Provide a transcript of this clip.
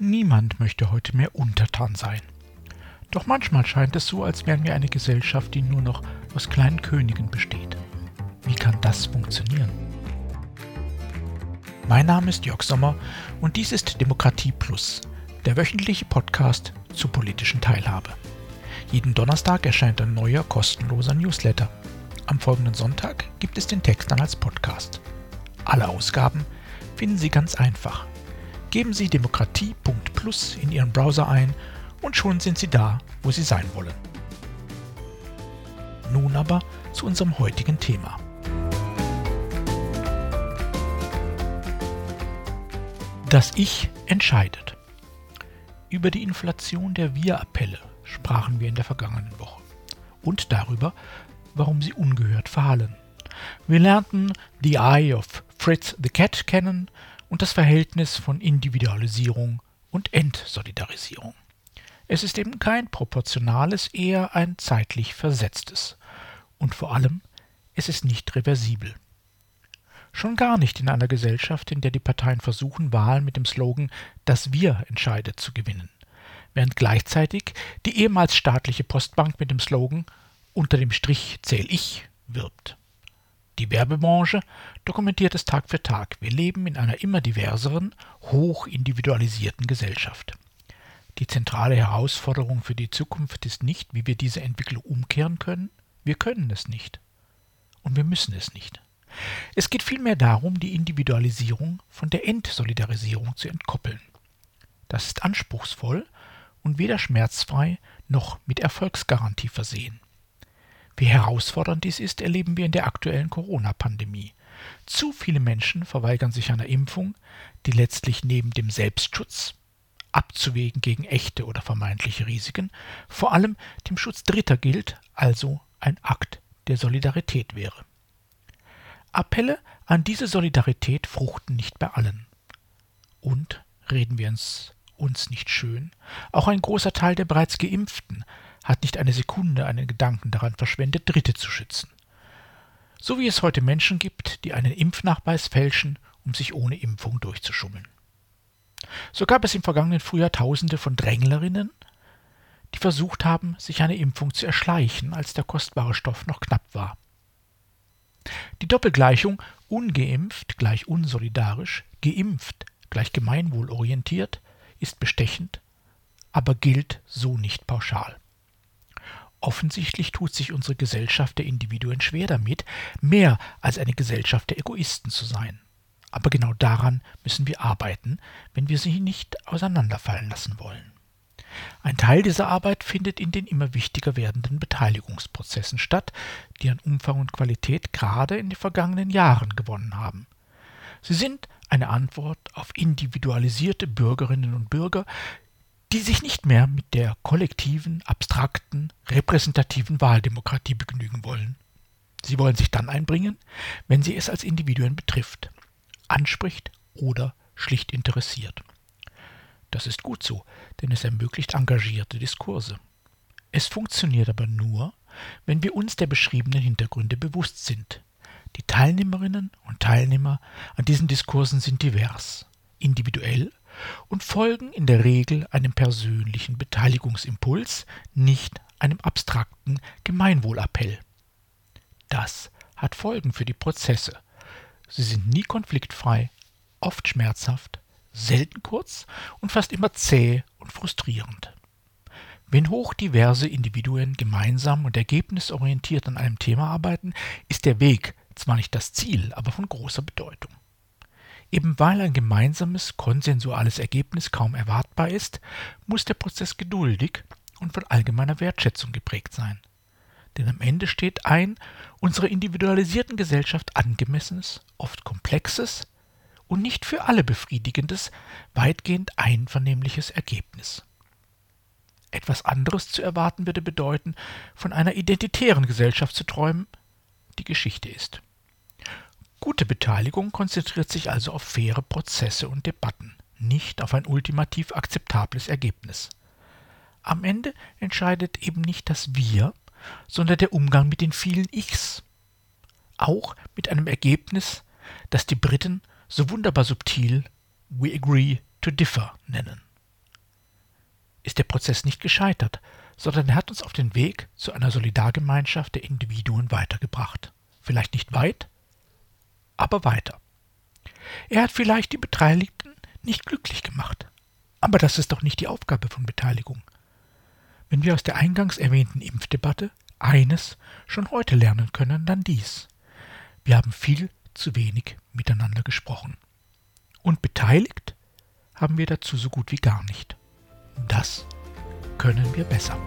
Niemand möchte heute mehr untertan sein. Doch manchmal scheint es so, als wären wir eine Gesellschaft, die nur noch aus kleinen Königen besteht. Wie kann das funktionieren? Mein Name ist Jörg Sommer und dies ist Demokratie Plus, der wöchentliche Podcast zur politischen Teilhabe. Jeden Donnerstag erscheint ein neuer kostenloser Newsletter. Am folgenden Sonntag gibt es den Text dann als Podcast. Alle Ausgaben finden Sie ganz einfach Geben Sie demokratie.plus in Ihren Browser ein und schon sind Sie da, wo Sie sein wollen. Nun aber zu unserem heutigen Thema. Das Ich entscheidet. Über die Inflation der Wir-Appelle sprachen wir in der vergangenen Woche und darüber, warum sie ungehört verhallen. Wir lernten The Eye of Fritz the Cat kennen und das Verhältnis von Individualisierung und Entsolidarisierung. Es ist eben kein proportionales, eher ein zeitlich versetztes. Und vor allem, es ist nicht reversibel. Schon gar nicht in einer Gesellschaft, in der die Parteien versuchen, Wahlen mit dem Slogan Das Wir entscheidet zu gewinnen, während gleichzeitig die ehemals staatliche Postbank mit dem Slogan Unter dem Strich zähl ich wirbt. Die Werbebranche dokumentiert es Tag für Tag. Wir leben in einer immer diverseren, hoch individualisierten Gesellschaft. Die zentrale Herausforderung für die Zukunft ist nicht, wie wir diese Entwicklung umkehren können. Wir können es nicht. Und wir müssen es nicht. Es geht vielmehr darum, die Individualisierung von der Entsolidarisierung zu entkoppeln. Das ist anspruchsvoll und weder schmerzfrei noch mit Erfolgsgarantie versehen. Wie herausfordernd dies ist, erleben wir in der aktuellen Corona-Pandemie. Zu viele Menschen verweigern sich einer Impfung, die letztlich neben dem Selbstschutz, abzuwägen gegen echte oder vermeintliche Risiken, vor allem dem Schutz Dritter gilt, also ein Akt der Solidarität wäre. Appelle an diese Solidarität fruchten nicht bei allen. Und, reden wir uns, uns nicht schön, auch ein großer Teil der bereits Geimpften hat nicht eine Sekunde einen Gedanken daran verschwendet, Dritte zu schützen. So wie es heute Menschen gibt, die einen Impfnachweis fälschen, um sich ohne Impfung durchzuschummeln. So gab es im vergangenen Frühjahr Tausende von Dränglerinnen, die versucht haben, sich eine Impfung zu erschleichen, als der kostbare Stoff noch knapp war. Die Doppelgleichung ungeimpft gleich unsolidarisch, geimpft gleich gemeinwohlorientiert ist bestechend, aber gilt so nicht pauschal. Offensichtlich tut sich unsere Gesellschaft der Individuen schwer damit, mehr als eine Gesellschaft der Egoisten zu sein. Aber genau daran müssen wir arbeiten, wenn wir sie nicht auseinanderfallen lassen wollen. Ein Teil dieser Arbeit findet in den immer wichtiger werdenden Beteiligungsprozessen statt, die an Umfang und Qualität gerade in den vergangenen Jahren gewonnen haben. Sie sind eine Antwort auf individualisierte Bürgerinnen und Bürger, die sich nicht mehr mit der kollektiven, abstrakten, repräsentativen Wahldemokratie begnügen wollen. Sie wollen sich dann einbringen, wenn sie es als Individuen betrifft, anspricht oder schlicht interessiert. Das ist gut so, denn es ermöglicht engagierte Diskurse. Es funktioniert aber nur, wenn wir uns der beschriebenen Hintergründe bewusst sind. Die Teilnehmerinnen und Teilnehmer an diesen Diskursen sind divers, individuell und folgen in der Regel einem persönlichen Beteiligungsimpuls, nicht einem abstrakten Gemeinwohlappell. Das hat Folgen für die Prozesse. Sie sind nie konfliktfrei, oft schmerzhaft, selten kurz und fast immer zäh und frustrierend. Wenn hochdiverse Individuen gemeinsam und ergebnisorientiert an einem Thema arbeiten, ist der Weg zwar nicht das Ziel, aber von großer Bedeutung. Eben weil ein gemeinsames, konsensuales Ergebnis kaum erwartbar ist, muss der Prozess geduldig und von allgemeiner Wertschätzung geprägt sein. Denn am Ende steht ein unserer individualisierten Gesellschaft angemessenes, oft komplexes und nicht für alle befriedigendes, weitgehend einvernehmliches Ergebnis. Etwas anderes zu erwarten würde bedeuten, von einer identitären Gesellschaft zu träumen, die Geschichte ist. Gute Beteiligung konzentriert sich also auf faire Prozesse und Debatten, nicht auf ein ultimativ akzeptables Ergebnis. Am Ende entscheidet eben nicht das Wir, sondern der Umgang mit den vielen Ichs. Auch mit einem Ergebnis, das die Briten so wunderbar subtil We agree to differ nennen. ist der Prozess nicht gescheitert, sondern er hat uns auf den Weg zu einer Solidargemeinschaft der Individuen weitergebracht. Vielleicht nicht weit, aber weiter. Er hat vielleicht die Beteiligten nicht glücklich gemacht. Aber das ist doch nicht die Aufgabe von Beteiligung. Wenn wir aus der eingangs erwähnten Impfdebatte eines schon heute lernen können, dann dies. Wir haben viel zu wenig miteinander gesprochen. Und beteiligt haben wir dazu so gut wie gar nicht. Das können wir besser.